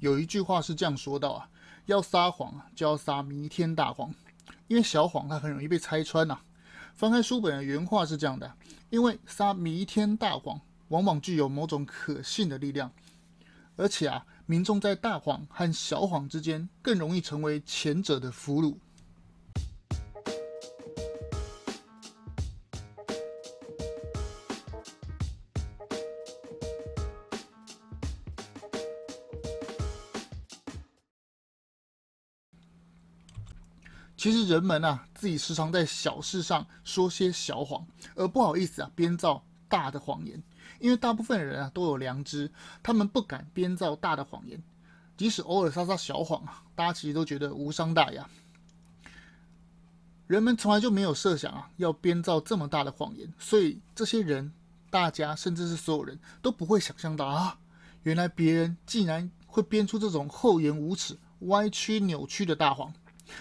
有一句话是这样说到啊，要撒谎，就要撒弥天大谎，因为小谎它很容易被拆穿呐、啊。翻开书本的原话是这样的，因为撒弥天大谎往往具有某种可信的力量，而且啊，民众在大谎和小谎之间更容易成为前者的俘虏。其实人们啊，自己时常在小事上说些小谎，而不好意思啊编造大的谎言。因为大部分人啊都有良知，他们不敢编造大的谎言，即使偶尔撒撒小谎啊，大家其实都觉得无伤大雅。人们从来就没有设想啊要编造这么大的谎言，所以这些人、大家甚至是所有人都不会想象到啊，原来别人竟然会编出这种厚颜无耻、歪曲扭曲的大谎。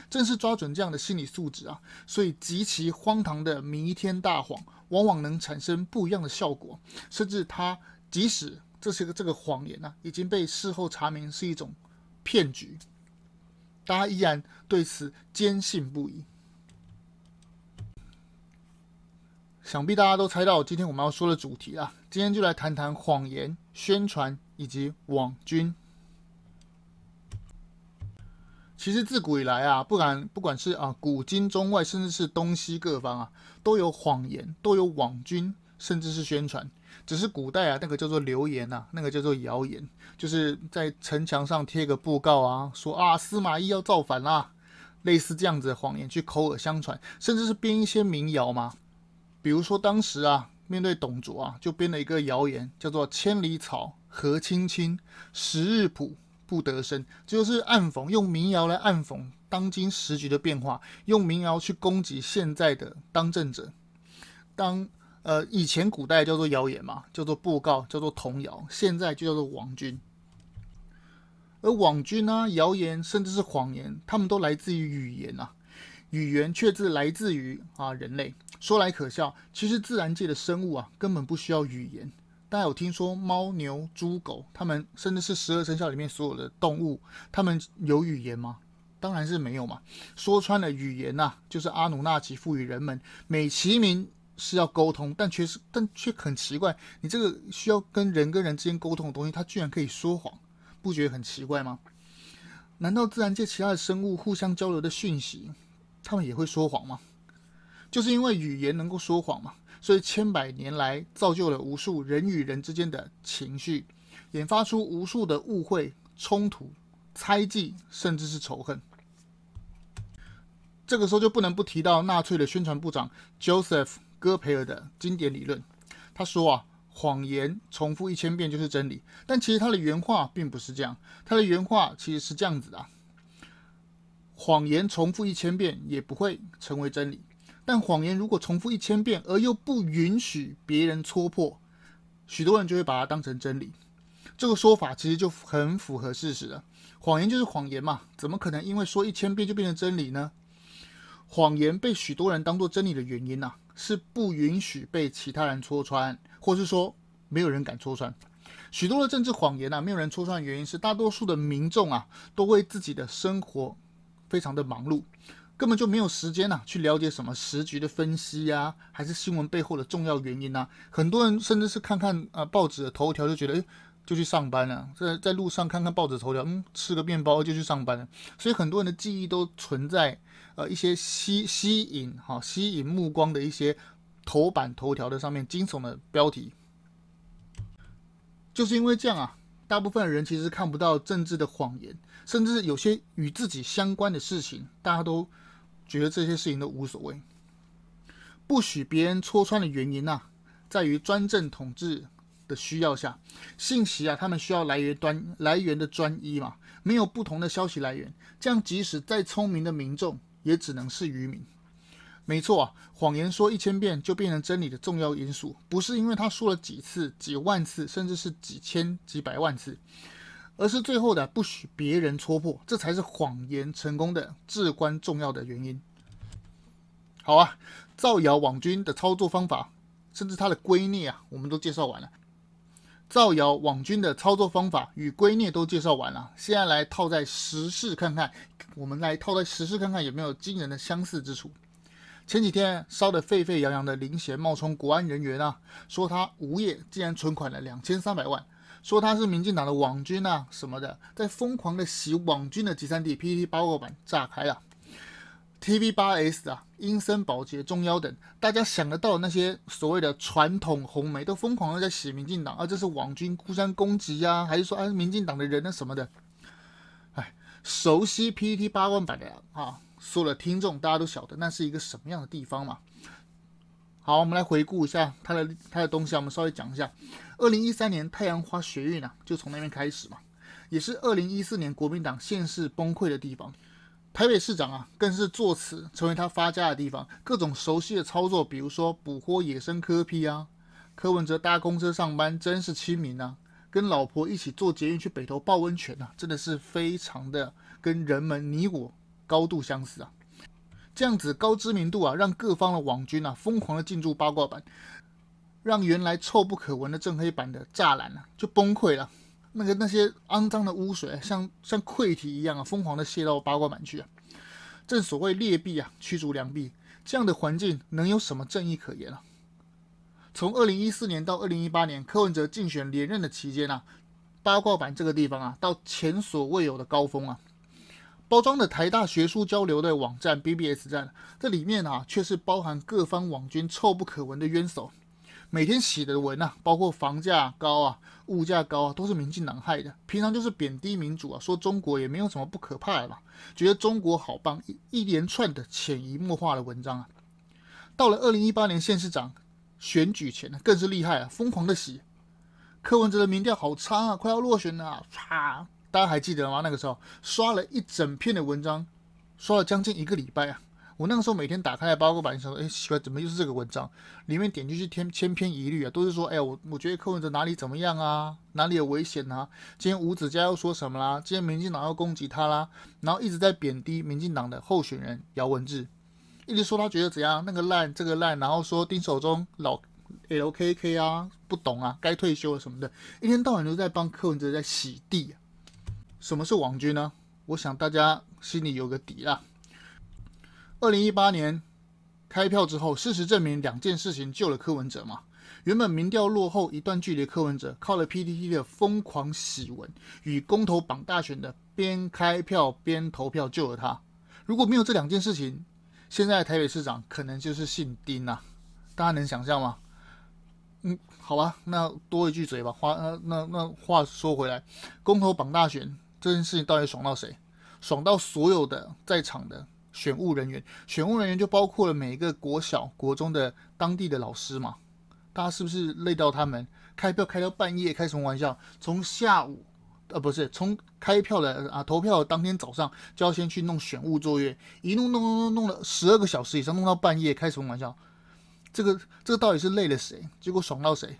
正是抓准这样的心理素质啊，所以极其荒唐的弥天大谎，往往能产生不一样的效果。甚至他即使这些个这个谎言呢、啊，已经被事后查明是一种骗局，大家依然对此坚信不疑。想必大家都猜到今天我们要说的主题啊，今天就来谈谈谎言、宣传以及网军。其实自古以来啊，不管不管是啊古今中外，甚至是东西各方啊，都有谎言，都有网军，甚至是宣传。只是古代啊，那个叫做流言呐，那个叫做谣言，就是在城墙上贴个布告啊，说啊司马懿要造反啦，类似这样子的谎言去口耳相传，甚至是编一些民谣嘛。比如说当时啊，面对董卓啊，就编了一个谣言，叫做千里草何青青，十日卜。不得生，就是暗讽，用民谣来暗讽当今时局的变化，用民谣去攻击现在的当政者。当呃以前古代叫做谣言嘛，叫做布告，叫做童谣，现在就叫做网军。而网军啊，谣言甚至是谎言，他们都来自于语言啊，语言却是来自于啊人类。说来可笑，其实自然界的生物啊，根本不需要语言。大家有听说猫、牛、猪、狗，它们甚至是十二生肖里面所有的动物，它们有语言吗？当然是没有嘛。说穿了，语言呐、就是阿努纳奇赋予人们，美其名是要沟通，但却是但却很奇怪，你这个需要跟人跟人之间沟通的东西，它居然可以说谎，不觉得很奇怪吗？难道自然界其他的生物互相交流的讯息，他们也会说谎吗？就是因为语言能够说谎嘛。所以千百年来造就了无数人与人之间的情绪，引发出无数的误会、冲突、猜忌，甚至是仇恨。这个时候就不能不提到纳粹的宣传部长 Joseph 戈培尔的经典理论。他说啊，谎言重复一千遍就是真理。但其实他的原话并不是这样，他的原话其实是这样子的：谎言重复一千遍也不会成为真理。但谎言如果重复一千遍，而又不允许别人戳破，许多人就会把它当成真理。这个说法其实就很符合事实了。谎言就是谎言嘛，怎么可能因为说一千遍就变成真理呢？谎言被许多人当作真理的原因呢、啊，是不允许被其他人戳穿，或是说没有人敢戳穿。许多的政治谎言啊，没有人戳穿的原因是，大多数的民众啊，都为自己的生活非常的忙碌。根本就没有时间呐、啊，去了解什么时局的分析呀、还是新闻背后的重要原因呐、很多人甚至是看看啊报纸的头条就觉得，诶，就去上班了。在在路上看看报纸头条，嗯，吃个面包就去上班了。所以很多人的记忆都存在呃一些吸吸引哈吸引目光的一些头版头条的上面惊悚的标题，就是因为这样啊，大部分人其实看不到政治的谎言，甚至有些与自己相关的事情，大家都。觉得这些事情都无所谓，不许别人戳穿的原因啊，在于专政统治的需要下，信息啊，他们需要来源端来源的专一嘛，没有不同的消息来源，这样即使再聪明的民众，也只能是愚民。没错啊，谎言说一千遍就变成真理的重要因素，不是因为他说了几次、几万次，甚至是几千、几百万次。而是最后的不许别人戳破，这才是谎言成功的至关重要的原因。好啊，造谣网军的操作方法，甚至它的圭臬啊，我们都介绍完了。造谣网军的操作方法与圭臬都介绍完了，现在来套在实事看看，我们来套在实事看看有没有惊人的相似之处。前几天烧得沸沸扬扬的林贤冒充国安人员啊，说他无业竟然存款了两千三百万，说他是民进党的网军啊什么的，在疯狂的洗网军的集散地 PTT 八卦版炸开了。TV 八 S 啊，英森、保洁、中腰等，大家想得到的那些所谓的传统红媒，都疯狂的在洗民进党，啊，这是网军互相攻击呀，还是说啊，民进党的人呢什么的？哎，熟悉 PTT 八卦版的啊，所有的听众大家都晓得那是一个什么样的地方嘛。好，我们来回顾一下他的他的东西，我们稍微讲一下。二零一三年太阳花学运啊，就从那边开始嘛，也是二零一四年国民党县市崩溃的地方。台北市长啊，更是作此成为他发家的地方。各种熟悉的操作，比如说捕获野生柯批啊，柯文哲搭公车上班真是亲民啊，跟老婆一起坐捷运去北投泡温泉啊，真的是非常的跟人们你我高度相似啊。这样子高知名度啊，让各方的网军啊疯狂的进驻八卦版，让原来臭不可闻的正黑板的栅栏啊就崩溃了。那个那些肮脏的污水，像像溃堤一样啊，疯狂的泄到八卦版去啊！正所谓劣币啊，驱逐良币，这样的环境能有什么正义可言啊？从二零一四年到二零一八年，柯文哲竞选连任的期间啊，八卦版这个地方啊，到前所未有的高峰啊！包装的台大学术交流的网站 BBS 站，这里面啊，却是包含各方网军臭不可闻的冤手。每天写的文啊，包括房价高啊、物价高啊，都是民进党害的。平常就是贬低民主啊，说中国也没有什么不可怕的嘛，觉得中国好棒，一一连串的潜移默化的文章啊。到了二零一八年县市长选举前呢，更是厉害啊，疯狂的洗柯文哲的民调好差啊，快要落选了啊，唰！大家还记得吗？那个时候刷了一整篇的文章，刷了将近一个礼拜啊。我那个时候每天打开来八卦版的时候，哎，奇怪，怎么又是这个文章？里面点进去千千篇一律啊，都是说，哎，我我觉得柯文哲哪里怎么样啊，哪里有危险啊？今天吴子嘉又说什么啦？今天民进党要攻击他啦？然后一直在贬低民进党的候选人姚文智，一直说他觉得怎样，那个烂，这个烂，然后说丁守中老 LKK 啊，不懂啊，该退休了什么的，一天到晚都在帮柯文哲在洗地。什么是网军呢？我想大家心里有个底啦。二零一八年开票之后，事实证明两件事情救了柯文哲嘛。原本民调落后一段距离的柯文哲，靠了 PTT 的疯狂洗文与公投绑大选的边开票边投票救了他。如果没有这两件事情，现在台北市长可能就是姓丁呐、啊。大家能想象吗？嗯，好吧，那多一句嘴吧。话那那那话说回来，公投绑大选这件事情到底爽到谁？爽到所有的在场的。选务人员，选务人员就包括了每一个国小、国中的当地的老师嘛。大家是不是累到他们开票开到半夜？开什么玩笑？从下午，呃，不是从开票的啊，投票当天早上就要先去弄选务作业，一弄弄弄弄弄了十二个小时以上，弄到半夜，开什么玩笑？这个这个到底是累了谁？结果爽到谁？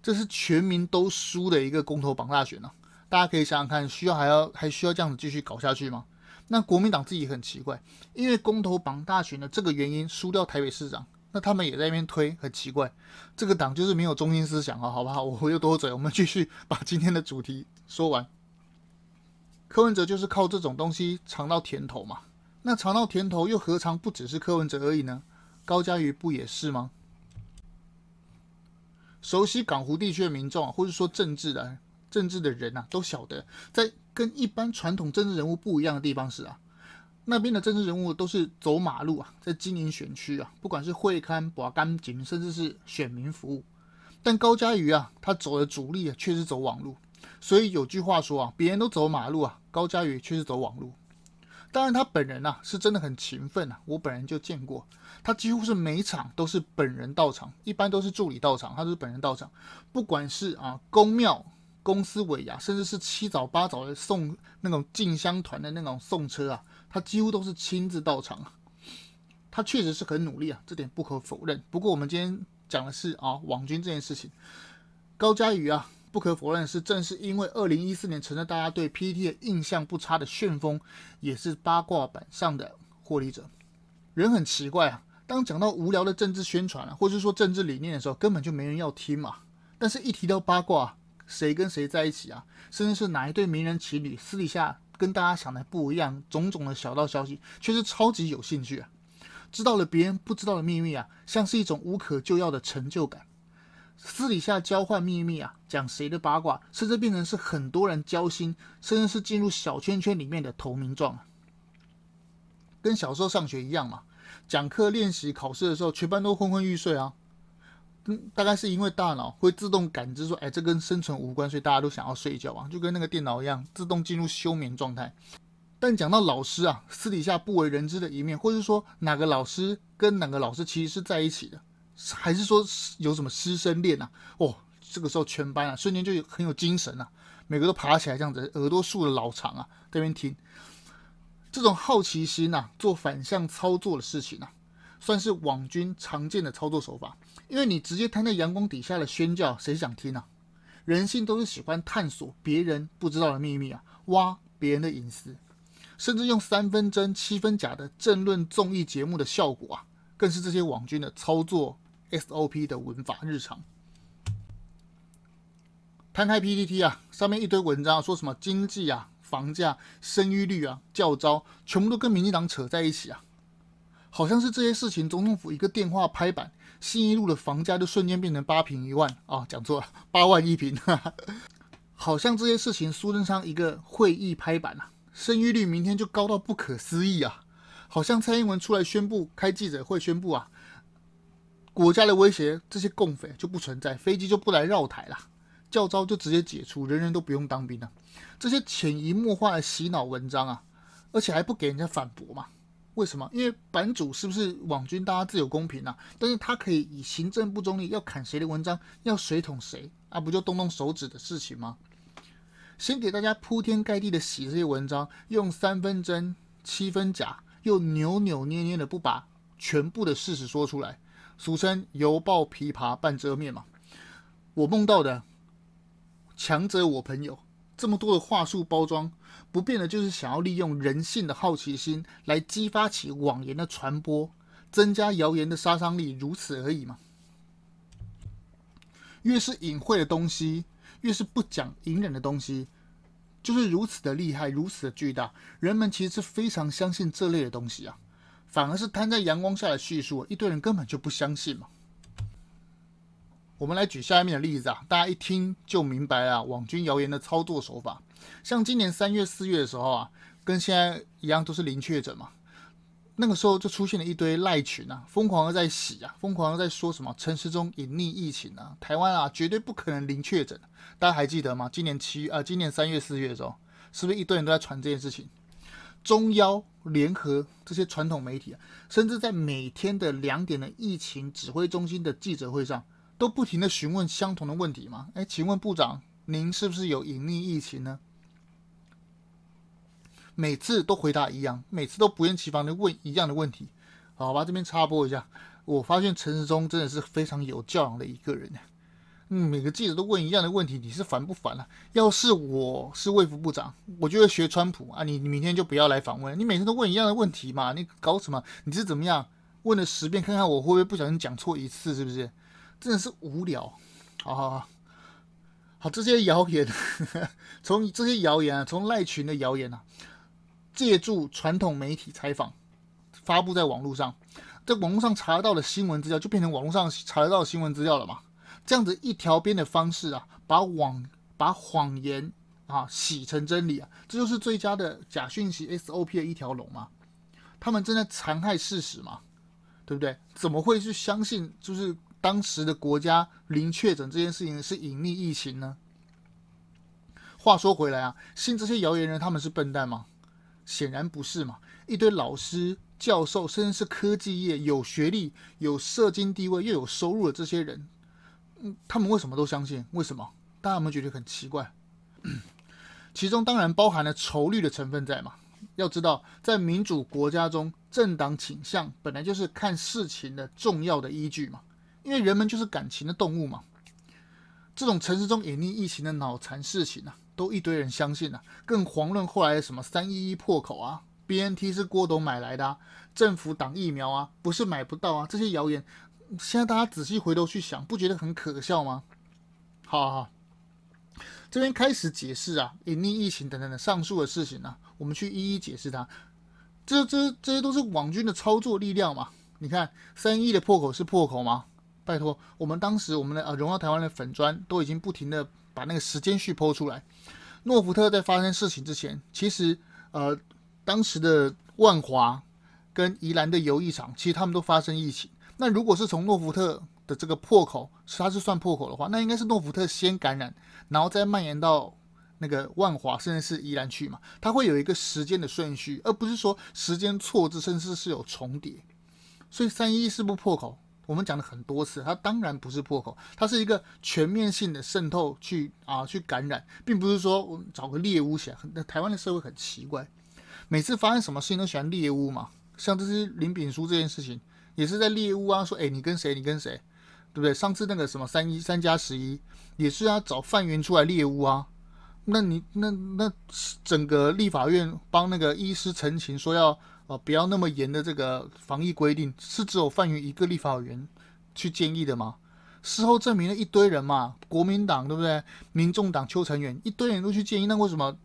这是全民都输的一个公投榜大选啊！大家可以想想看，需要还要还需要这样子继续搞下去吗？那国民党自己很奇怪，因为公投绑大选的这个原因输掉台北市长，那他们也在那边推，很奇怪。这个党就是没有中心思想啊，好不好？我又多嘴，我们继续 把今天的主题说完。柯文哲就是靠这种东西尝到甜头嘛。那尝到甜头又何尝不只是柯文哲而已呢？高嘉瑜不也是吗？熟悉港湖地区的民众，或者说政治的。政治的人啊，都晓得，在跟一般传统政治人物不一样的地方是啊，那边的政治人物都是走马路啊，在经营选区啊，不管是会刊、把干净，甚至是选民服务。但高嘉瑜啊，他走的主力啊，却是走网路。所以有句话说啊，别人都走马路啊，高嘉瑜却是走网路。当然，他本人啊，是真的很勤奋啊，我本人就见过，他几乎是每场都是本人到场，一般都是助理到场，他都是本人到场，不管是啊宫庙。公司尾牙，甚至是七早八早的送那种进香团的那种送车啊，他几乎都是亲自到场。他确实是很努力啊，这点不可否认。不过我们今天讲的是啊，网军这件事情，高嘉瑜啊，不可否认是，正是因为二零一四年成了大家对 PPT 的印象不差的旋风，也是八卦版上的获利者。人很奇怪啊，当讲到无聊的政治宣传啊，或者说政治理念的时候，根本就没人要听嘛。但是一提到八卦，谁跟谁在一起啊，甚至是哪一对名人情侣私底下跟大家想的不一样，种种的小道消息，却是超级有兴趣啊。知道了别人不知道的秘密啊，像是一种无可救药的成就感。私底下交换秘密啊，讲谁的八卦，甚至变成是很多人交心，甚至是进入小圈圈里面的投名状。跟小时候上学一样嘛，讲课、练习、考试的时候，全班都昏昏欲睡啊。嗯，大概是因为大脑会自动感知说，哎，这跟生存无关，所以大家都想要睡觉啊，就跟那个电脑一样，自动进入休眠状态。但讲到老师啊，私底下不为人知的一面，或者说哪个老师跟哪个老师其实是在一起的，还是说有什么师生恋啊？哦，这个时候全班啊，瞬间就有很有精神啊，每个都爬起来这样子，耳朵竖的老长啊，在那边听。这种好奇心呐、做反向操作的事情啊，算是网军常见的操作手法。因为你直接摊在阳光底下的宣教，谁想听啊？人性都是喜欢探索别人不知道的秘密啊，挖别人的隐私，甚至用三分真七分假的政论综艺节目的效果啊，更是这些网军的操作 SOP 的文法日常。摊开 P P T 啊，上面一堆文章说什么经济啊。房价、生育率啊、教招，全部都跟民进党扯在一起啊！好像是这些事情，总统府一个电话拍板，新一路的房价就瞬间变成八平一万啊！讲错了，八万一坪。好像这些事情，苏贞昌一个会议拍板啊，生育率明天就高到不可思议啊！好像蔡英文出来宣布开记者会宣布啊，国家的威胁，这些共匪就不存在，飞机就不来绕台了。教招就直接解除，人人都不用当兵了。这些潜移默化的洗脑文章啊，而且还不给人家反驳嘛？为什么？因为版主是不是网军，大家自有公平啊。但是他可以以行政不中立，要砍谁的文章，要水桶谁啊？不就动动手指的事情吗？先给大家铺天盖地的洗这些文章，用三分真七分假，又扭扭捏捏的不把全部的事实说出来，俗称犹抱琵琶半遮面嘛。我梦到的。强者我朋友，这么多的话术包装，不变的就是想要利用人性的好奇心来激发起谎言的传播，增加谣言的杀伤力，如此而已嘛。越是隐晦的东西，越是不讲隐忍的东西，就是如此的厉害，如此的巨大。人们其实是非常相信这类的东西啊，反而是摊在阳光下的叙述，一堆人根本就不相信嘛。我们来举下面的例子啊，大家一听就明白了网军谣言的操作手法。像今年三月、四月的时候啊，跟现在一样都是零确诊嘛，那个时候就出现了一堆赖群啊，疯狂的在洗啊，疯狂的在说什么陈时中隐匿疫情啊，台湾啊绝对不可能零确诊。大家还记得吗？今年七呃，今年三月、四月的时候，是不是一堆人都在传这件事情？中央联合这些传统媒体啊，甚至在每天的两点的疫情指挥中心的记者会上。都不停的询问相同的问题吗？哎，请问部长，您是不是有隐匿疫情呢？每次都回答一样，每次都不厌其烦的问一样的问题。好吧，这边插播一下，我发现陈时中真的是非常有教养的一个人。嗯，每个记者都问一样的问题，你是烦不烦啊？要是我是卫福部长，我就会学川普啊，你你明天就不要来访问，你每天都问一样的问题嘛？你搞什么？你是怎么样？问了十遍，看看我会不会不小心讲错一次，是不是？真的是无聊，好好好，好这些谣言，从这些谣言啊，从赖群的谣言啊，借助传统媒体采访，发布在网络上，在网络上查得到的新闻资料，就变成网络上查得到新闻资料了嘛？这样子一条边的方式啊，把网把谎言啊洗成真理啊，这就是最佳的假讯息 SOP 的一条龙嘛？他们正在残害事实嘛？对不对？怎么会去相信就是？当时的国家零确诊这件事情是隐匿疫情呢？话说回来啊，信这些谣言人他们是笨蛋吗？显然不是嘛！一堆老师、教授，甚至是科技业有学历、有社经地位又有收入的这些人，嗯，他们为什么都相信？为什么？大家有没有觉得很奇怪？其中当然包含了仇绿的成分在嘛。要知道，在民主国家中，政党倾向本来就是看事情的重要的依据嘛。因为人们就是感情的动物嘛，这种城市中隐匿疫情的脑残事情啊，都一堆人相信啊，更遑论后来的什么三一一破口啊，BNT 是郭董买来的啊，政府挡疫苗啊，不是买不到啊，这些谣言，现在大家仔细回头去想，不觉得很可笑吗？好好好，这边开始解释啊，隐匿疫情等等的上述的事情呢、啊，我们去一一解释它。这这这些都是网军的操作力量嘛？你看三一的破口是破口吗？拜托，我们当时我们的呃荣耀台湾的粉砖都已经不停的把那个时间序剖出来。诺福特在发生事情之前，其实呃当时的万华跟宜兰的游艺场，其实他们都发生疫情。那如果是从诺福特的这个破口，它是算破口的话，那应该是诺福特先感染，然后再蔓延到那个万华甚至是宜兰去嘛？它会有一个时间的顺序，而不是说时间错置，甚至是有重叠。所以三一是不破口？我们讲了很多次，它当然不是破口，它是一个全面性的渗透去啊去感染，并不是说我们找个猎物起来。那台湾的社会很奇怪，每次发生什么事情都喜欢猎物嘛。像这是林炳书这件事情，也是在猎物啊，说哎你跟谁你跟谁，对不对？上次那个什么三一三加十一也是要找范云出来猎物啊。那你那那整个立法院帮那个医师陈情说要。哦，不要那么严的这个防疫规定，是只有范云一个立法委员去建议的吗？事后证明了一堆人嘛，国民党对不对？民众党邱成远一堆人都去建议，那为什么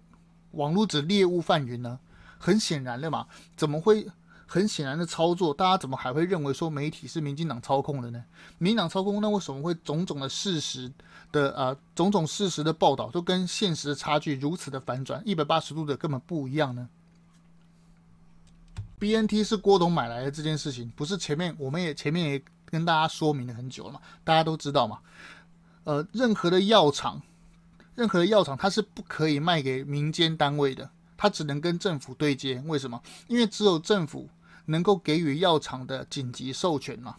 网络只猎物范云呢？很显然的嘛，怎么会很显然的操作？大家怎么还会认为说媒体是民进党操控的呢？民进党操控，那为什么会种种的事实的呃种种事实的报道都跟现实的差距如此的反转，一百八十度的根本不一样呢？BNT 是郭董买来的这件事情，不是前面我们也前面也跟大家说明了很久了嘛，大家都知道嘛。呃，任何的药厂，任何的药厂它是不可以卖给民间单位的，它只能跟政府对接。为什么？因为只有政府能够给予药厂的紧急授权嘛。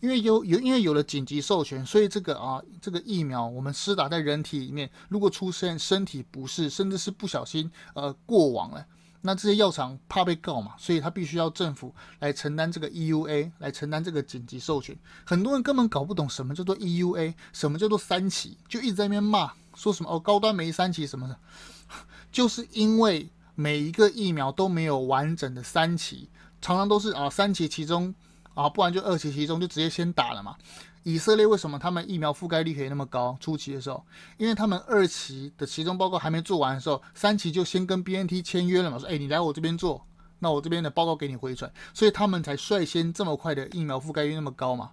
因为有有因为有了紧急授权，所以这个啊这个疫苗我们施打在人体里面，如果出现身体不适，甚至是不小心呃过往了。那这些药厂怕被告嘛，所以他必须要政府来承担这个 EUA，来承担这个紧急授权。很多人根本搞不懂什么叫做 EUA，什么叫做三期，就一直在那边骂，说什么哦高端没三期什么的，就是因为每一个疫苗都没有完整的三期，常常都是啊三期其中啊，不然就二期其中就直接先打了嘛。以色列为什么他们疫苗覆盖率可以那么高？初期的时候，因为他们二期的期中报告还没做完的时候，三期就先跟 BNT 签约了嘛，说哎，你来我这边做，那我这边的报告给你回传，所以他们才率先这么快的疫苗覆盖率那么高嘛。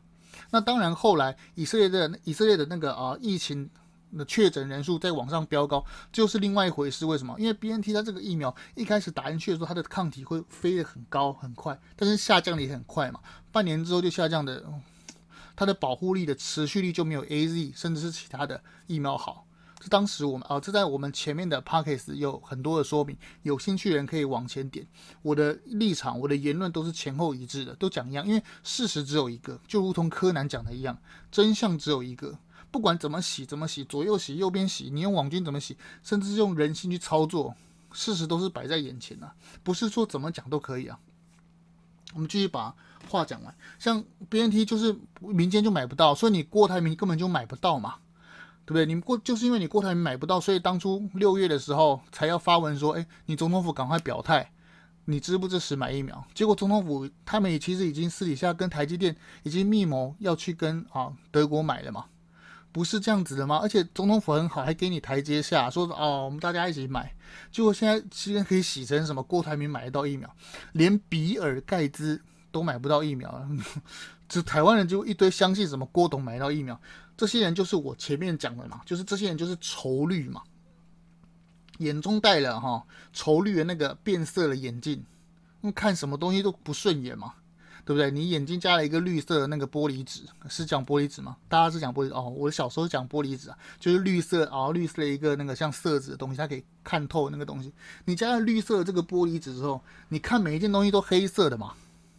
那当然后来以色列的以色列的那个啊疫情的确诊人数在往上飙高，就是另外一回事。为什么？因为 BNT 它这个疫苗一开始打进去的时候，它的抗体会飞得很高很快，但是下降的也很快嘛，半年之后就下降的。它的保护力的持续力就没有 AZ 甚至是其他的疫苗好。这当时我们啊，这在我们前面的 Podcast 有很多的说明，有兴趣的人可以往前点。我的立场，我的言论都是前后一致的，都讲一样，因为事实只有一个，就如同柯南讲的一样，真相只有一个。不管怎么洗，怎么洗，左右洗，右边洗，你用网军怎么洗，甚至是用人性去操作，事实都是摆在眼前的，不是说怎么讲都可以啊。我们继续把话讲完，像 BNT 就是民间就买不到，所以你郭台铭根本就买不到嘛，对不对？你过就是因为你郭台铭买不到，所以当初六月的时候才要发文说，哎，你总统府赶快表态，你支不支持买疫苗？结果总统府他们也其实已经私底下跟台积电已经密谋要去跟啊德国买了嘛，不是这样子的吗？而且总统府很好，还给你台阶下，说哦我们大家一起买。结果现在居然可以洗成什么？郭台铭买得到疫苗，连比尔盖茨都买不到疫苗了。这台湾人就一堆相信什么郭董买到疫苗，这些人就是我前面讲的嘛，就是这些人就是仇绿嘛，眼中带了哈仇绿的那个变色的眼镜，看什么东西都不顺眼嘛。对不对？你眼睛加了一个绿色的那个玻璃纸，是讲玻璃纸吗？大家是讲玻璃哦。我小时候讲玻璃纸啊，就是绿色啊、哦，绿色的一个那个像色纸的东西，它可以看透那个东西。你加了绿色的这个玻璃纸之后，你看每一件东西都黑色的嘛，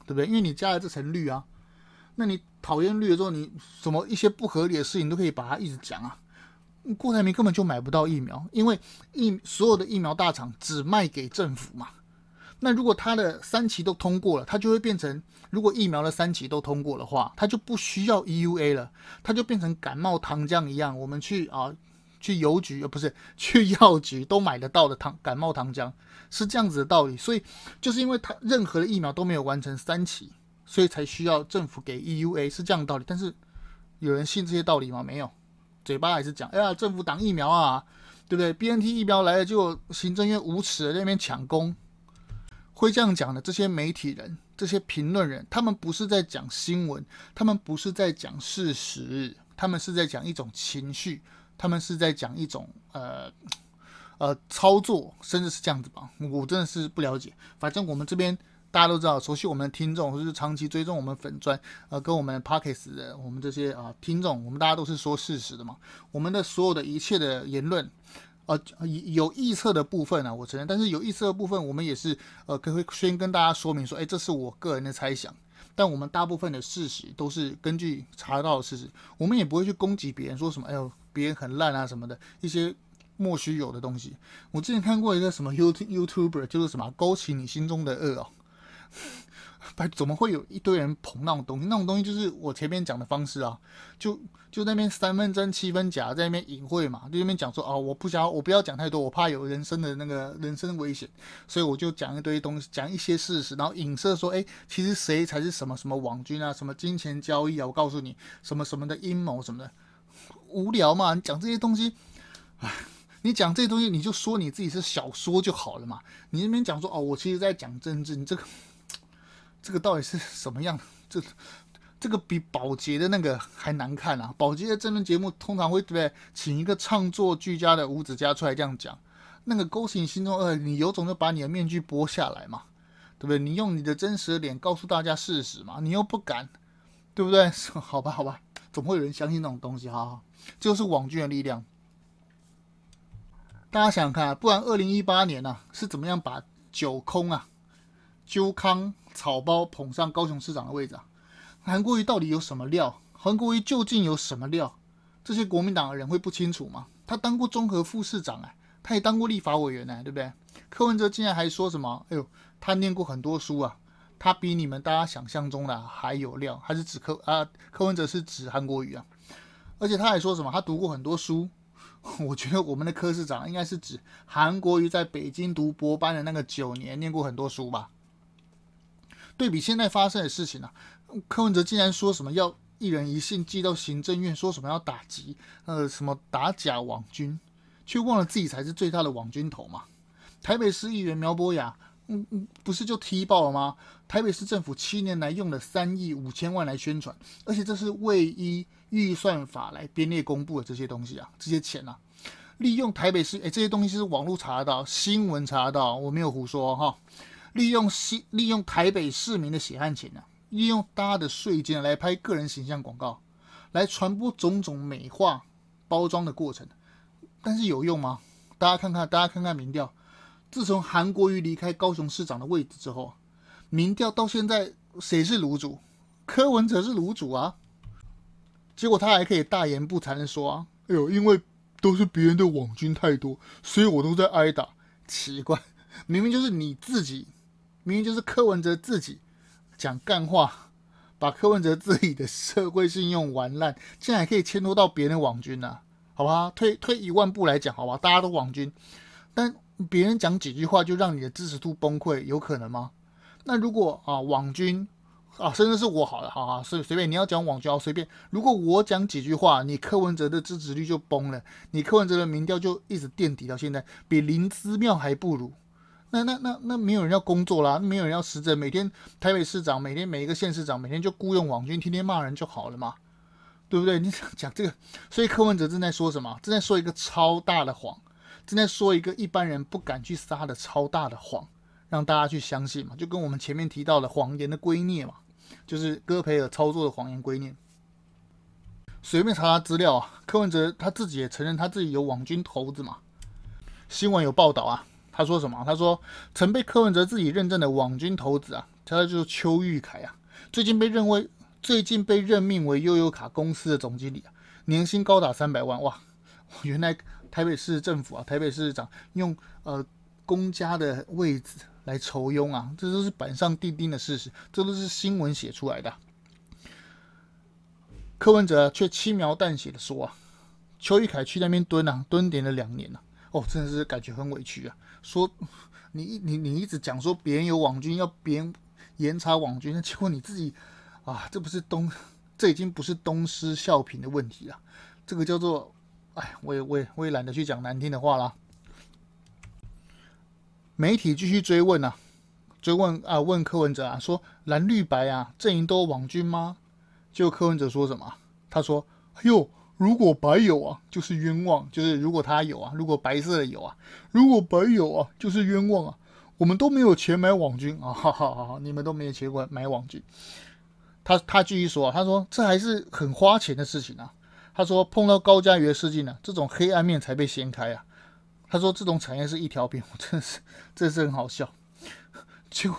对不对？因为你加了这层绿啊。那你讨厌绿的时候，你什么一些不合理的事情都可以把它一直讲啊。郭台铭根本就买不到疫苗，因为疫所有的疫苗大厂只卖给政府嘛。那如果他的三期都通过了，他就会变成，如果疫苗的三期都通过的话，他就不需要 EUA 了，他就变成感冒糖浆一样，我们去啊去邮局呃不是去药局都买得到的糖感冒糖浆，是这样子的道理。所以就是因为他任何的疫苗都没有完成三期，所以才需要政府给 EUA，是这样的道理。但是有人信这些道理吗？没有，嘴巴还是讲，哎呀，政府挡疫苗啊。对不对？BNT 疫苗来了，就行政院无耻的在那边抢功，会这样讲的这些媒体人、这些评论人，他们不是在讲新闻，他们不是在讲事实，他们是在讲一种情绪，他们是在讲一种呃呃操作，甚至是这样子吧。我真的是不了解，反正我们这边。大家都知道，熟悉我们的听众，或是长期追踪我们粉专，呃，跟我们 Podcast 的我们这些啊、听众，我们大家都是说事实的嘛。我们的所有的一切的言论，呃，有臆测的部分啊，我承认，但是有臆测的部分，我们也是呃，可会先跟大家说明说，哎，这是我个人的猜想，但我们大部分的事实都是根据查到的事实，我们也不会去攻击别人，说什么，哎呦，别人很烂啊什么的，一些莫须有的东西。我之前看过一个什么 YouTube YouTuber，就是什么勾起你心中的恶哦。不，怎么会有一堆人捧那种东西？那种东西就是我前面讲的方式啊，就就那边三分真七分假，在那边隐晦嘛，就那边讲说哦，我不想我不要讲太多，我怕有人生的那个人生危险，所以我就讲一堆东西，讲一些事实，然后影射说，哎，其实谁才是什么什么网军啊，什么金钱交易啊？我告诉你，什么什么的阴谋什么的，无聊嘛，你讲这些东西，唉。你讲这些东西，你就说你自己是小说就好了嘛。你那边讲说哦，我其实在讲政治，你这个这个到底是什么样？这这个比宝洁的那个还难看啊！宝洁的真人节目通常会对不对，请一个唱作俱佳的吴子家出来这样讲，那个勾起你心中恶，你有种就把你的面具剥下来嘛，对不对？你用你的真实的脸告诉大家事实嘛，你又不敢，对不对？好吧，好吧，总会有人相信那种东西，哈，这就是网剧的力量。大家想想看，不然二零一八年呢、啊、是怎么样把九空啊、揪康草包捧上高雄市长的位置啊？韩国瑜到底有什么料？韩国瑜究竟有什么料？这些国民党的人会不清楚吗？他当过综合副市长哎，他也当过立法委员呢，对不对？柯文哲竟然还说什么？哎呦，他念过很多书啊，他比你们大家想象中的还有料，还是指柯啊？柯文哲是指韩国瑜啊？而且他还说什么？他读过很多书。我觉得我们的柯市长应该是指韩国瑜在北京读博班的那个九年，念过很多书吧？对比现在发生的事情、啊，柯文哲竟然说什么要一人一信寄到行政院，说什么要打击呃什么打假网军，却忘了自己才是最大的网军头嘛？台北市议员苗博雅，嗯嗯，不是就踢爆了吗？台北市政府七年来用了三亿五千万来宣传，而且这是未依预算法来编列公布的这些东西啊，这些钱啊，利用台北市，哎，这些东西是网络查得到，新闻查得到，我没有胡说哈。利用西利用台北市民的血汗钱呢、啊，利用大家的税金来拍个人形象广告，来传播种种美化包装的过程，但是有用吗？大家看看，大家看看民调。自从韩国瑜离开高雄市长的位置之后，民调到现在谁是卤主？柯文哲是卤主啊！结果他还可以大言不惭的说啊：“哎呦，因为都是别人的网军太多，所以我都在挨打。”奇怪，明明就是你自己，明明就是柯文哲自己讲干话，把柯文哲自己的社会信用玩烂，竟然还可以牵拖到别人网军啊？好吧，退退一万步来讲，好吧，大家都网军，但。别人讲几句话就让你的支持度崩溃，有可能吗？那如果啊网军啊，甚至是我好了，好好随随便你要讲网军，随便。如果我讲几句话，你柯文哲的支持率就崩了，你柯文哲的民调就一直垫底到现在，比林姿妙还不如。那那那那没有人要工作啦，没有人要实政，每天台北市长，每天每一个县市长，每天就雇佣网军，天天骂人就好了嘛，对不对？你想讲这个，所以柯文哲正在说什么？正在说一个超大的谎。正在说一个一般人不敢去撒的超大的谎，让大家去相信嘛，就跟我们前面提到的谎言的归臬嘛，就是戈培尔操作的谎言归臬。随便查查资料啊，柯文哲他自己也承认他自己有网军头子嘛。新闻有报道啊，他说什么？他说曾被柯文哲自己认证的网军头子啊，他就是邱玉凯啊，最近被认为最近被任命为悠游卡公司的总经理啊，年薪高达三百万哇，原来。台北市政府啊，台北市长用呃公家的位置来酬庸啊，这都是板上钉钉的事实，这都是新闻写出来的。柯文哲却轻描淡写的说啊，邱玉凯去那边蹲啊，蹲点了两年了，啊，哦，真的是感觉很委屈啊。说你你你一直讲说别人有网军，要别人严查网军，那结果你自己啊，这不是东，这已经不是东施效颦的问题了，这个叫做。哎，我也我也我也懒得去讲难听的话啦。媒体继续追问啊，追问啊，问柯文哲啊，说蓝绿白啊阵营都有网军吗？结果柯文哲说什么？他说：“哎呦，如果白有啊，就是冤枉；就是如果他有啊，如果白色的有啊，如果白有啊，就是冤枉啊。我们都没有钱买网军啊，哈哈哈哈！你们都没有钱买网军。”他他继续说啊：“他说这还是很花钱的事情啊。他说碰到高嘉瑜的事情呢，这种黑暗面才被掀开啊。他说这种产业是一条边，我真的是真是很好笑。就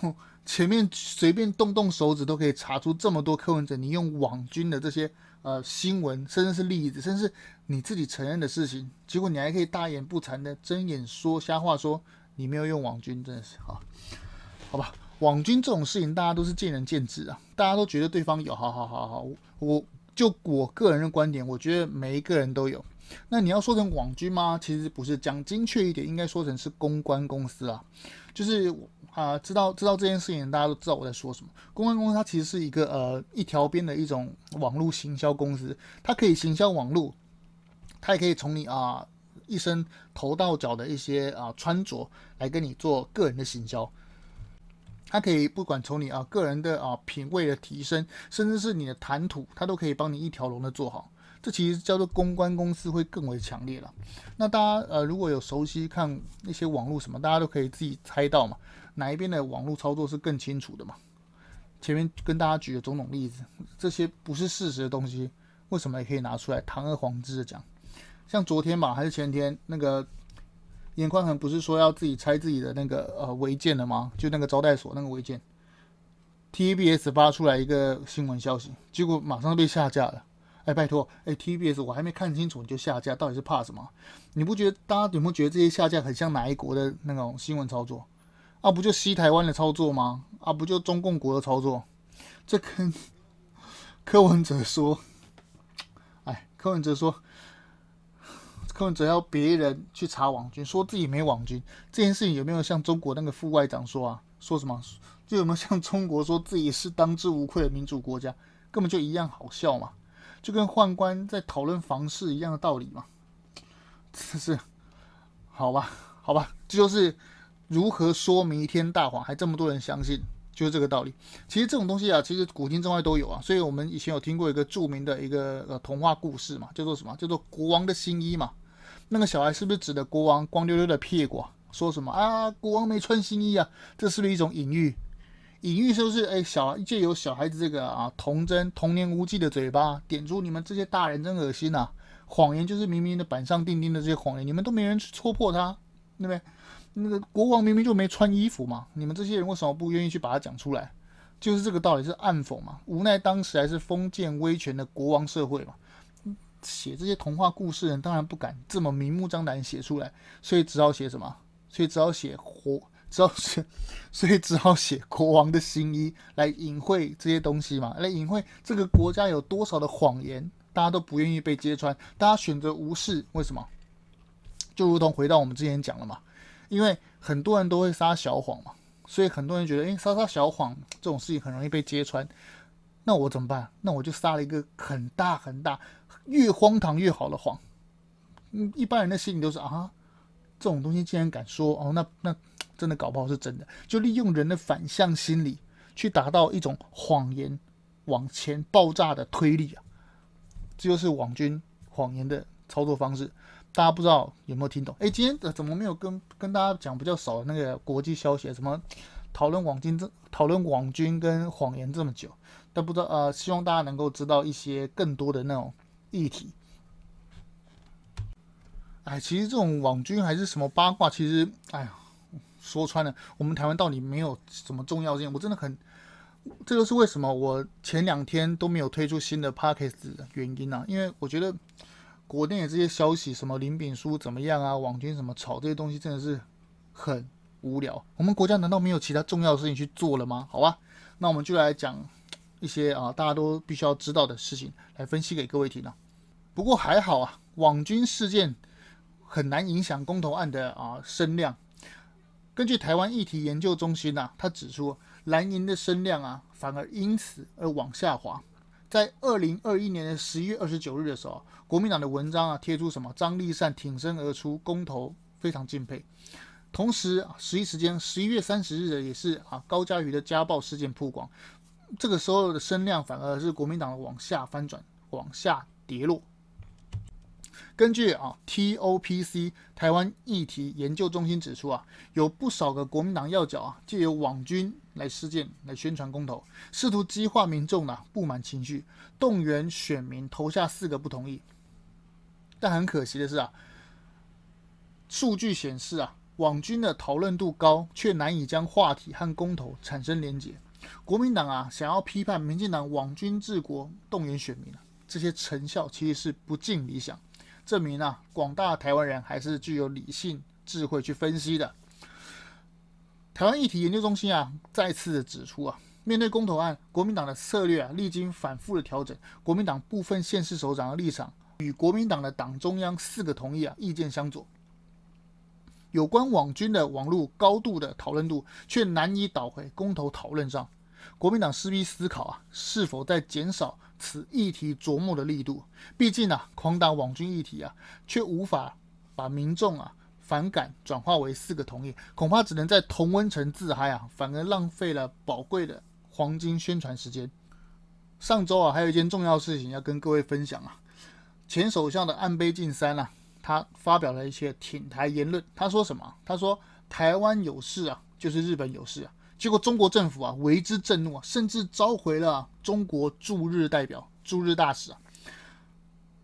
前面随便动动手指都可以查出这么多柯文哲，你用网军的这些。”呃，新闻甚至是例子，甚至你自己承认的事情，结果你还可以大言不惭的睁眼说瞎话，说你没有用网军，真的是啊，好吧，网军这种事情大家都是见仁见智啊，大家都觉得对方有，好好好好，我就我个人的观点，我觉得每一个人都有。那你要说成网军吗？其实不是，讲精确一点，应该说成是公关公司啊，就是。啊、知道知道这件事情，大家都知道我在说什么。公关公司它其实是一个呃一条边的一种网络行销公司，它可以行销网络，它也可以从你啊、一身头到脚的一些啊、穿着来跟你做个人的行销。它可以不管从你啊、个人的啊、品味的提升，甚至是你的谈吐，它都可以帮你一条龙的做好。这其实叫做公关公司会更为强烈了。那大家呃如果有熟悉看那些网络什么，大家都可以自己猜到嘛。哪一边的网络操作是更清楚的嘛？前面跟大家举的种种例子，这些不是事实的东西，为什么也可以拿出来堂而皇之的讲？像昨天吧，还是前天，那个严宽恒不是说要自己拆自己的那个呃违建了吗？就那个招待所那个违建，TBS 发出来一个新闻消息，结果马上被下架了。哎，拜托，哎，TBS 我还没看清楚你就下架，到底是怕什么？你不觉得大家有没有觉得这些下架很像哪一国的那种新闻操作？啊，不就西台湾的操作吗？啊，不就中共国的操作？这跟柯文哲说，哎，柯文哲说，柯文哲要别人去查网军，说自己没网军，这件事情有没有像中国那个副外长说啊？说什么？就有没有像中国说自己是当之无愧的民主国家？根本就一样好笑嘛，就跟宦官在讨论房事一样的道理嘛。这是好吧？好吧，这就是。如何说弥天大谎还这么多人相信，就是这个道理。其实这种东西啊，其实古今中外都有啊。所以我们以前有听过一个著名的一个呃童话故事嘛，叫做什么？叫做国王的新衣嘛。那个小孩是不是指的国王光溜溜的屁股？说什么啊？国王没穿新衣啊？这是不是一种隐喻？隐喻是不是？哎，小借由小孩子这个啊童真童年无忌的嘴巴，点出你们这些大人真恶心呐！谎言就是明明的板上钉钉的这些谎言，你们都没人去戳破它，对不对？那个国王明明就没穿衣服嘛，你们这些人为什么不愿意去把它讲出来？就是这个道理，是暗讽嘛。无奈当时还是封建威权的国王社会嘛，写这些童话故事人当然不敢这么明目张胆写出来，所以只好写什么？所以只好写活，只好写，所以只好写国王的新衣来隐晦这些东西嘛，来隐晦这个国家有多少的谎言，大家都不愿意被揭穿，大家选择无视，为什么？就如同回到我们之前讲了嘛。因为很多人都会撒小谎嘛，所以很多人觉得，诶，撒撒小谎这种事情很容易被揭穿。那我怎么办？那我就撒了一个很大很大、越荒唐越好的谎。嗯，一般人的心里都是啊，这种东西竟然敢说哦，那那真的搞不好是真的。就利用人的反向心理去达到一种谎言往前爆炸的推力啊，这就是网军谎言的操作方式。大家不知道有没有听懂？哎，今天怎么没有跟跟大家讲比较少的那个国际消息？怎么讨论网军这讨论网军跟谎言这么久？但不知道呃，希望大家能够知道一些更多的那种议题。哎，其实这种网军还是什么八卦，其实哎呀，说穿了，我们台湾到底没有什么重要性。我真的很，这就是为什么我前两天都没有推出新的 podcast 的原因啊，因为我觉得。国内的这些消息，什么林炳书怎么样啊，网军什么炒这些东西，真的是很无聊。我们国家难道没有其他重要的事情去做了吗？好吧，那我们就来讲一些啊大家都必须要知道的事情，来分析给各位听啊。不过还好啊，网军事件很难影响公投案的啊声量。根据台湾议题研究中心呐、他指出蓝营的声量啊反而因此而往下滑。在二零二一年的十一月二十九日的时候，国民党的文章啊贴出什么张立善挺身而出，公投非常敬佩。同时，十一时间十一月三十日的也是啊高嘉瑜的家暴事件曝光，这个时候的声量反而是国民党的往下翻转，往下跌落。根据啊 TOPC 台湾议题研究中心指出啊，有不少个国民党要角啊，借由网军来施建来宣传公投，试图激化民众的不满情绪，动员选民投下四个不同意。但很可惜的是啊，数据显示啊，网军的讨论度高，却难以将话题和公投产生连结。国民党啊，想要批判民进党网军治国，动员选民啊，这些成效其实是不尽理想。证明啊，广大台湾人还是具有理性智慧去分析的。台湾议题研究中心啊，再次的指出啊，面对公投案，国民党的策略啊，历经反复的调整，国民党部分县市首长的立场与国民党的党中央四个同意啊，意见相左。有关网军的网络高度的讨论度，却难以导回公投讨论上。国民党势必思考啊，是否在减少此议题琢磨的力度？毕竟啊，狂打网军议题啊，却无法把民众啊反感转化为四个同意，恐怕只能在同温层自嗨啊，反而浪费了宝贵的黄金宣传时间。上周啊，还有一件重要事情要跟各位分享啊，前首相的安倍晋三啊，他发表了一些挺台言论。他说什么？他说台湾有事啊，就是日本有事啊。结果中国政府啊为之震怒啊，甚至召回了中国驻日代表、驻日大使啊。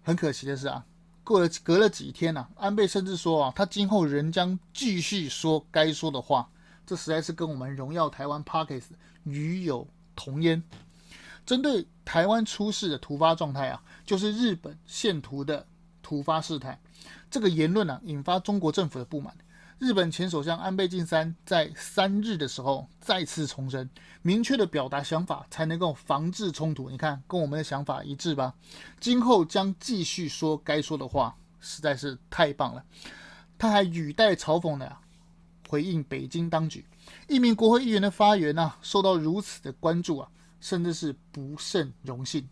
很可惜的是啊，过了隔了几天啊，安倍甚至说啊，他今后仍将继续说该说的话。这实在是跟我们荣耀台湾 Podcast 与有同焉。针对台湾出事的突发状态啊，就是日本线图的突发事态。这个言论呢、啊，引发中国政府的不满。日本前首相安倍晋三在三日的时候再次重申，明确的表达想法才能够防治冲突。你看，跟我们的想法一致吧？今后将继续说该说的话，实在是太棒了。他还语带嘲讽的回应北京当局，一名国会议员的发言啊，受到如此的关注啊，甚至是不胜荣幸。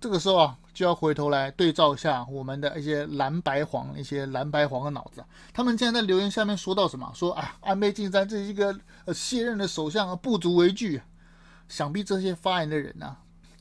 这个时候啊，就要回头来对照一下我们的一些蓝白黄、一些蓝白黄的脑子。他们竟然在留言下面说到什么？说啊，安倍晋三这一个呃卸任的首相啊，不足为惧。想必这些发言的人啊，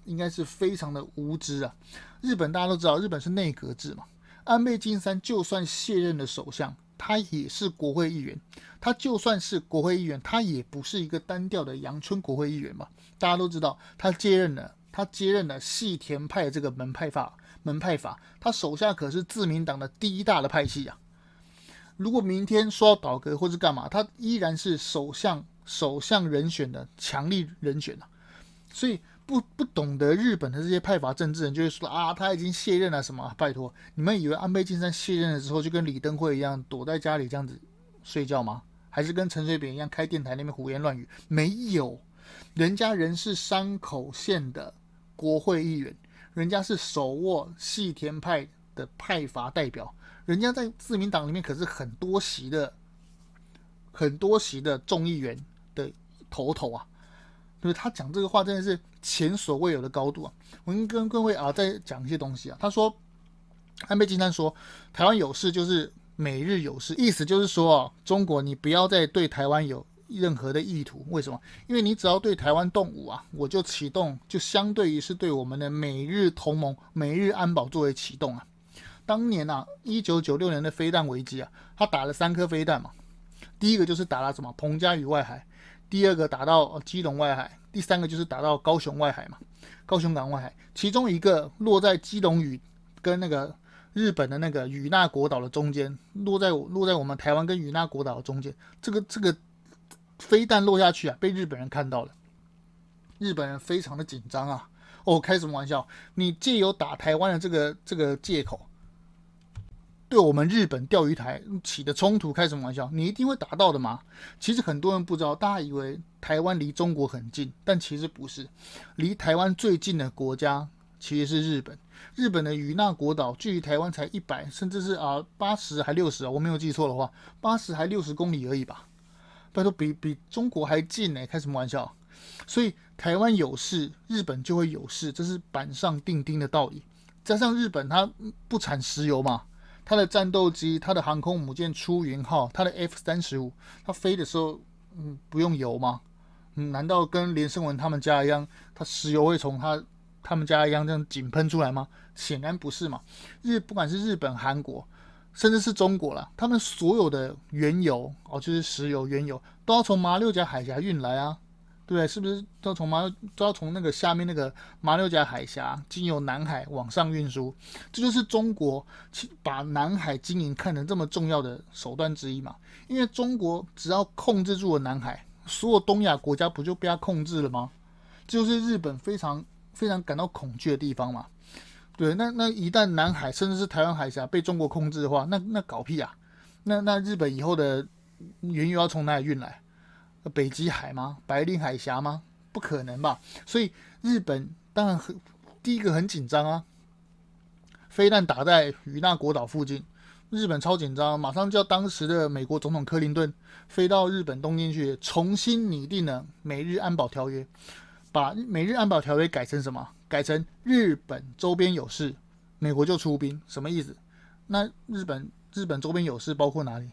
应该是非常的无知啊。日本大家都知道，日本是内阁制嘛。安倍晋三就算卸任的首相，他也是国会议员。他就算是国会议员，他也不是一个单调的阳春国会议员嘛。大家都知道，他接任了。他接任了细田派这个门派法，门派法，他手下可是自民党的第一大的派系啊。如果明天说要倒阁或是干嘛，他依然是首相首相人选的强力人选啊。所以不不懂得日本的这些派阀政治人就会说啊，他已经卸任了什么？拜托，你们以为安倍晋三卸任了之后就跟李登辉一样躲在家里这样子睡觉吗？还是跟陈水扁一样开电台那边胡言乱语？没有，人家人是山口县的。国会议员，人家是手握细田派的派阀代表，人家在自民党里面可是很多席的，很多席的众议员的头头啊，就是他讲这个话真的是前所未有的高度啊！我们跟各位啊再讲一些东西啊，他说安倍晋三说，台湾有事就是美日有事，意思就是说啊，中国你不要再对台湾有。任何的意图，为什么？因为你只要对台湾动武啊，我就启动，就相对于是对我们的美日同盟、美日安保作为启动啊。当年啊，一九九六年的飞弹危机啊，他打了三颗飞弹嘛。第一个就是打了什么彭佳屿外海，第二个打到基隆外海，第三个就是打到高雄外海嘛，高雄港外海。其中一个落在基隆屿跟那个日本的那个与那国岛的中间，落在落在我们台湾跟与那国岛的中间，这个这个。飞弹落下去啊，被日本人看到了，日本人非常的紧张啊！哦，开什么玩笑？你借由打台湾的这个这个借口，对我们日本钓鱼台起的冲突开什么玩笑？你一定会打到的嘛？其实很多人不知道，大家以为台湾离中国很近，但其实不是，离台湾最近的国家其实是日本。日本的与那国岛距离台湾才一百，甚至是啊八十还六十啊，我没有记错的话，八十还六十公里而已吧。他说比比中国还近呢，开什么玩笑？所以台湾有事，日本就会有事，这是板上钉钉的道理。加上日本它不产石油嘛，它的战斗机、它的航空母舰出云号、它的 F 三十五，它飞的时候，嗯，不用油吗？嗯，难道跟连胜文他们家一样，它石油会从它他们家一样这样井喷出来吗？显然不是嘛。日不管是日本、韩国。甚至是中国了，他们所有的原油哦，就是石油、原油都要从马六甲海峡运来啊，对不对？是不是都从马都要从那个下面那个马六甲海峡经由南海往上运输？这就是中国把南海经营看成这么重要的手段之一嘛。因为中国只要控制住了南海，所有东亚国家不就被他控制了吗？这就是日本非常非常感到恐惧的地方嘛。对，那那一旦南海甚至是台湾海峡被中国控制的话，那那搞屁啊！那那日本以后的原油要从哪里运来？北极海吗？白令海峡吗？不可能吧！所以日本当然很第一个很紧张啊，飞弹打在与那国岛附近，日本超紧张，马上叫当时的美国总统克林顿飞到日本东京去，重新拟定了美日安保条约，把美日安保条约改成什么？改成日本周边有事，美国就出兵，什么意思？那日本日本周边有事包括哪里？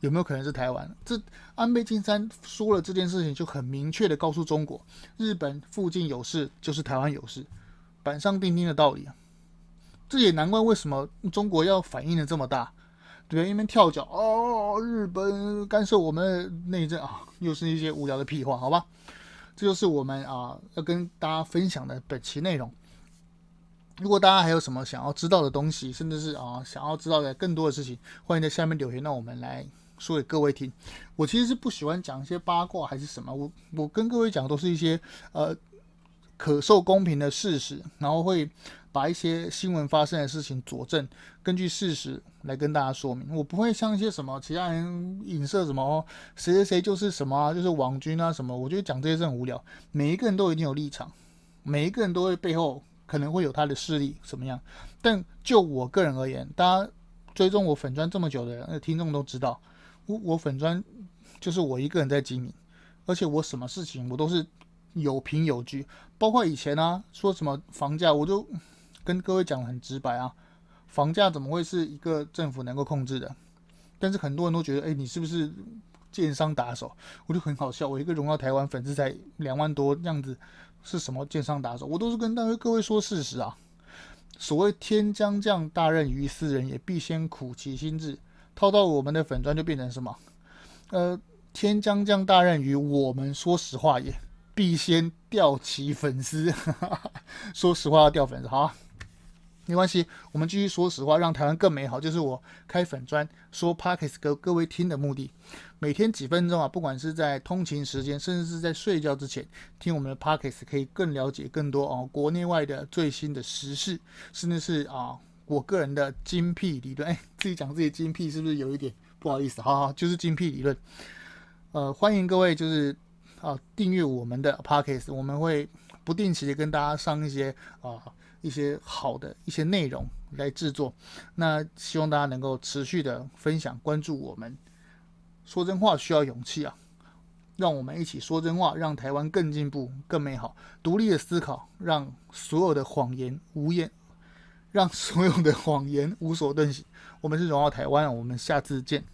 有没有可能是台湾？这安倍晋三说了这件事情，就很明确的告诉中国，日本附近有事就是台湾有事，板上钉钉的道理。这也难怪为什么中国要反应的这么大，对，因为跳脚哦，日本干涉我们内政啊，又是一些无聊的屁话，好吧？这就是我们啊要跟大家分享的本期内容。如果大家还有什么想要知道的东西，甚至是啊想要知道的更多的事情，欢迎在下面留言，让我们来说给各位听。我其实是不喜欢讲一些八卦还是什么，我我跟各位讲都是一些呃可受公平的事实，然后会。把一些新闻发生的事情佐证，根据事实来跟大家说明。我不会像一些什么其他人影射什么哦，谁谁谁就是什么啊，就是网军啊什么。我觉得讲这些是很无聊。每一个人都一定有立场，每一个人都会背后可能会有他的势力什么样。但就我个人而言，大家追踪我粉砖这么久的人，听众都知道，我我粉砖就是我一个人在经营，而且我什么事情我都是有凭有据，包括以前啊说什么房价，我就。跟各位讲得很直白啊，房价怎么会是一个政府能够控制的？但是很多人都觉得，哎，你是不是建商打手？我就很好笑，我一个荣耀台湾粉丝才两万多，这样子是什么建商打手？我都是跟大家各位说事实啊。所谓天将降大任于斯人也，必先苦其心志。套到我们的粉砖就变成什么？呃，天将降大任于我们，说实话也必先掉其粉丝。说实话要掉粉丝，好啊。没关系，我们继续说实话，让台湾更美好，就是我开粉砖说 Podcast 给各位听的目的。每天几分钟啊，不管是在通勤时间，甚至是在睡觉之前，听我们的 Podcast 可以更了解更多哦，国内外的最新的时事，甚至是啊，我个人的精辟理论。哎，自己讲自己精辟是不是有一点不好意思？好好，就是精辟理论。呃，欢迎各位就是啊订阅我们的 Podcast，我们会不定期的跟大家上一些啊。一些好的一些内容来制作，那希望大家能够持续的分享关注我们。说真话需要勇气啊，让我们一起说真话，让台湾更进步、更美好。独立的思考，让所有的谎言无言，让所有的谎言无所遁形。我们是荣耀台湾，我们下次见。